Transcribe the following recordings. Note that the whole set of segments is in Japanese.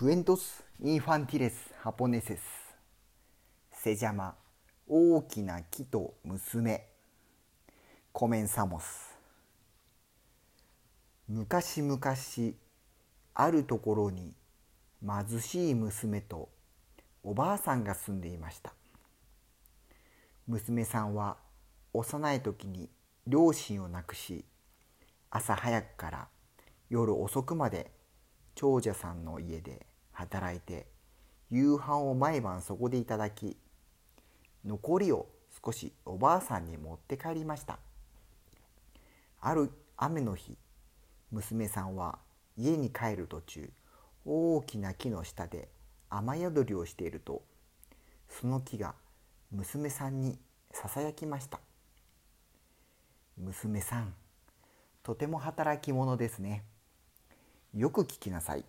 クエントス・インファンティレス・ハポネセスセジャマ大きな木と娘コメンサモス昔々あるところに貧しい娘とおばあさんが住んでいました娘さんは幼い時に両親を亡くし朝早くから夜遅くまで長者さんの家で働いて夕飯を毎晩そこでいただき残りを少しおばあさんに持って帰りました。ある雨の日娘さんは家に帰る途中大きな木の下で雨宿りをしているとその木が娘さんにささやきました娘さんとても働き者ですね。よく聞きなさい。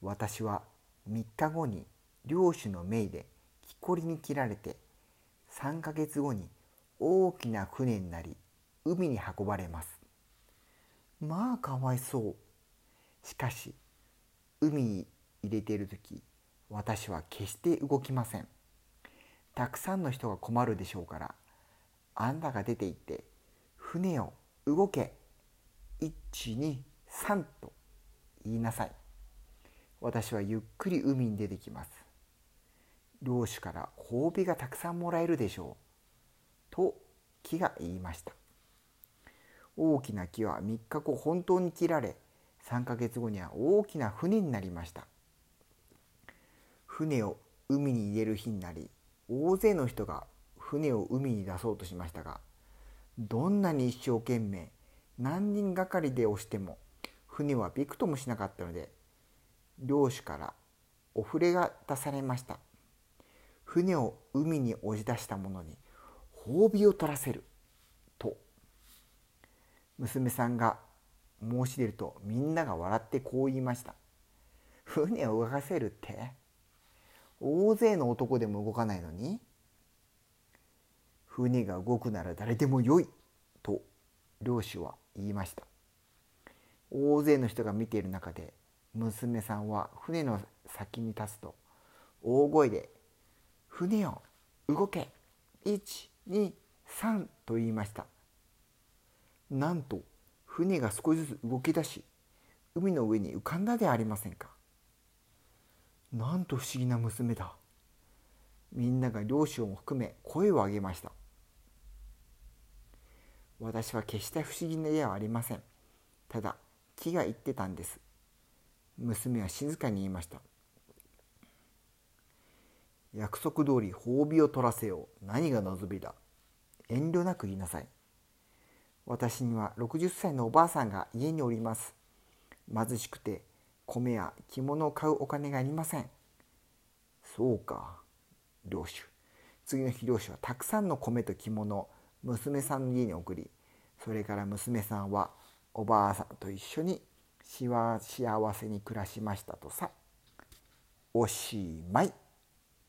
私は3日後に漁師の命で木こりに切られて3ヶ月後に大きな船になり海に運ばれます。まあかわいそう。しかし海に入れている時私は決して動きません。たくさんの人が困るでしょうからあんたが出て行って船を動け。123と言いなさい。私はゆっくり海に出てきます。漁師から褒美がたくさんもらえるでしょう。と木が言いました。大きな木は3日後本当に切られ3ヶ月後には大きな船になりました。船を海に入れる日になり大勢の人が船を海に出そうとしましたがどんなに一生懸命何人がかりで押しても船はびくともしなかったので漁師からお触れが出されました。船を海に押し出した者に褒美を取らせる。と娘さんが申し出るとみんなが笑ってこう言いました。船を動かせるって？大勢の男でも動かないのに？船が動くなら誰でもよい。と漁師は言いました。大勢の人が見ている中で娘さんは船の先に立つと大声で「船よ動け123」と言いました。なんと船が少しずつ動き出し海の上に浮かんだでありませんか。なんと不思議な娘だ。みんなが漁師を含め声を上げました。私は決して不思議ではありません。ただ木が言ってたんです。娘は静かに言いました。約束通り褒美を取らせよう。何が望みだ。遠慮なく言いなさい。私には60歳のおばあさんが家におります。貧しくて米や着物を買うお金がありません。そうか領主。次の日領主はたくさんの米と着物を娘さんの家に送りそれから娘さんはおばあさんと一緒に幸せに暮らしましたとさおしまい。